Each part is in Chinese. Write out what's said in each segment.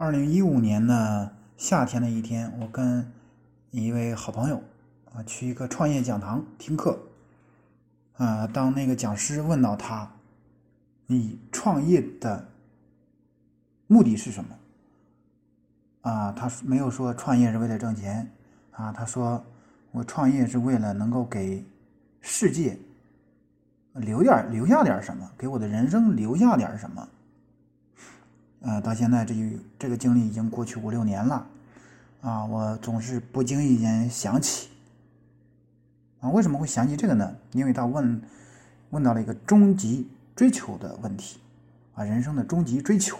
二零一五年的夏天的一天，我跟一位好朋友啊去一个创业讲堂听课啊。当那个讲师问到他：“你创业的目的是什么？”啊，他没有说创业是为了挣钱啊，他说：“我创业是为了能够给世界留点留下点什么，给我的人生留下点什么。”呃，到现在这这个经历已经过去五六年了，啊，我总是不经意间想起，啊，为什么会想起这个呢？因为他问问到了一个终极追求的问题，啊，人生的终极追求。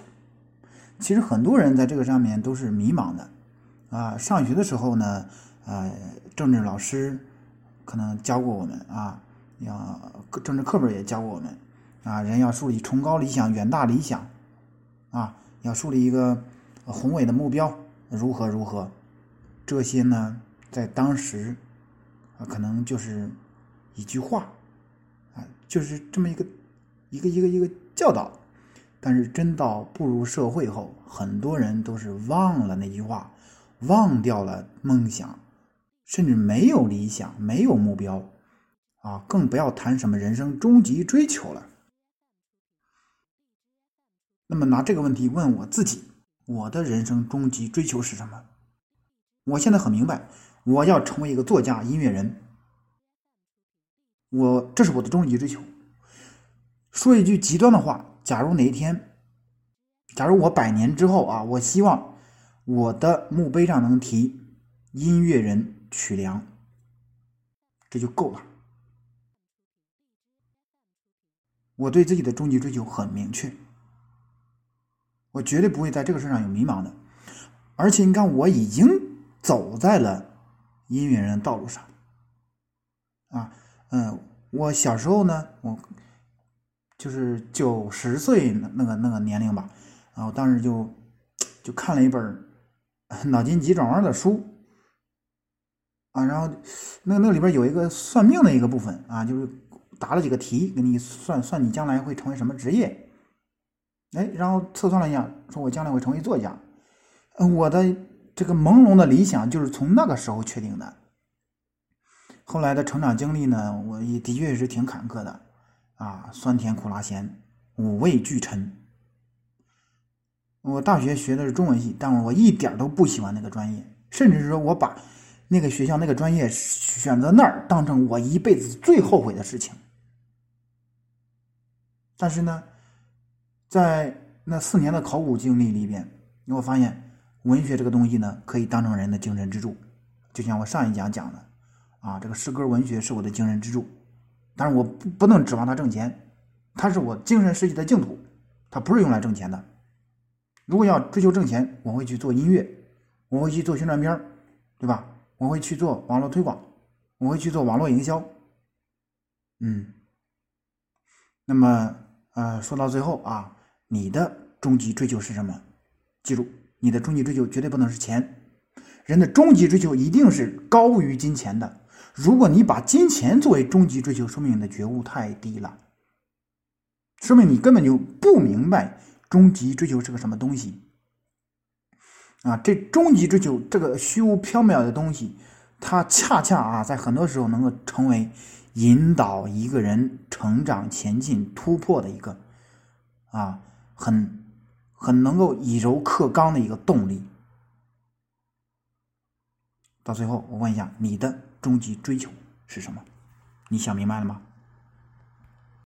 其实很多人在这个上面都是迷茫的，啊，上学的时候呢，呃，政治老师可能教过我们啊，要政治课本也教过我们，啊，人要树立崇高理想、远大理想。啊，要树立一个宏伟的目标，如何如何？这些呢，在当时啊，可能就是一句话啊，就是这么一个一个一个一个教导。但是真到步入社会后，很多人都是忘了那句话，忘掉了梦想，甚至没有理想，没有目标啊，更不要谈什么人生终极追求了。那么拿这个问题问我自己，我的人生终极追求是什么？我现在很明白，我要成为一个作家、音乐人。我这是我的终极追求。说一句极端的话，假如哪一天，假如我百年之后啊，我希望我的墓碑上能提“音乐人曲梁”，这就够了。我对自己的终极追求很明确。我绝对不会在这个事上有迷茫的，而且你看，我已经走在了音乐人的道路上。啊，嗯，我小时候呢，我就是九十岁那个那个年龄吧，啊，我当时就就看了一本脑筋急转弯的书，啊，然后那那里边有一个算命的一个部分啊，就是答了几个题，给你算算你将来会成为什么职业。哎，然后测算了一下，说我将来会成为作家。我的这个朦胧的理想就是从那个时候确定的。后来的成长经历呢，我也的确是挺坎坷的啊，酸甜苦辣咸，五味俱陈。我大学学的是中文系，但我一点都不喜欢那个专业，甚至是说我把那个学校那个专业选择那儿当成我一辈子最后悔的事情。但是呢。在那四年的考古经历里边，你会发现文学这个东西呢，可以当成人的精神支柱。就像我上一讲讲的，啊，这个诗歌文学是我的精神支柱，但是我不不能指望它挣钱，它是我精神世界的净土，它不是用来挣钱的。如果要追求挣钱，我会去做音乐，我会去做宣传片对吧？我会去做网络推广，我会去做网络营销。嗯，那么呃，说到最后啊。你的终极追求是什么？记住，你的终极追求绝对不能是钱。人的终极追求一定是高于金钱的。如果你把金钱作为终极追求，说明你的觉悟太低了，说明你根本就不明白终极追求是个什么东西。啊，这终极追求这个虚无缥缈的东西，它恰恰啊，在很多时候能够成为引导一个人成长、前进、突破的一个啊。很很能够以柔克刚的一个动力。到最后，我问一下，你的终极追求是什么？你想明白了吗？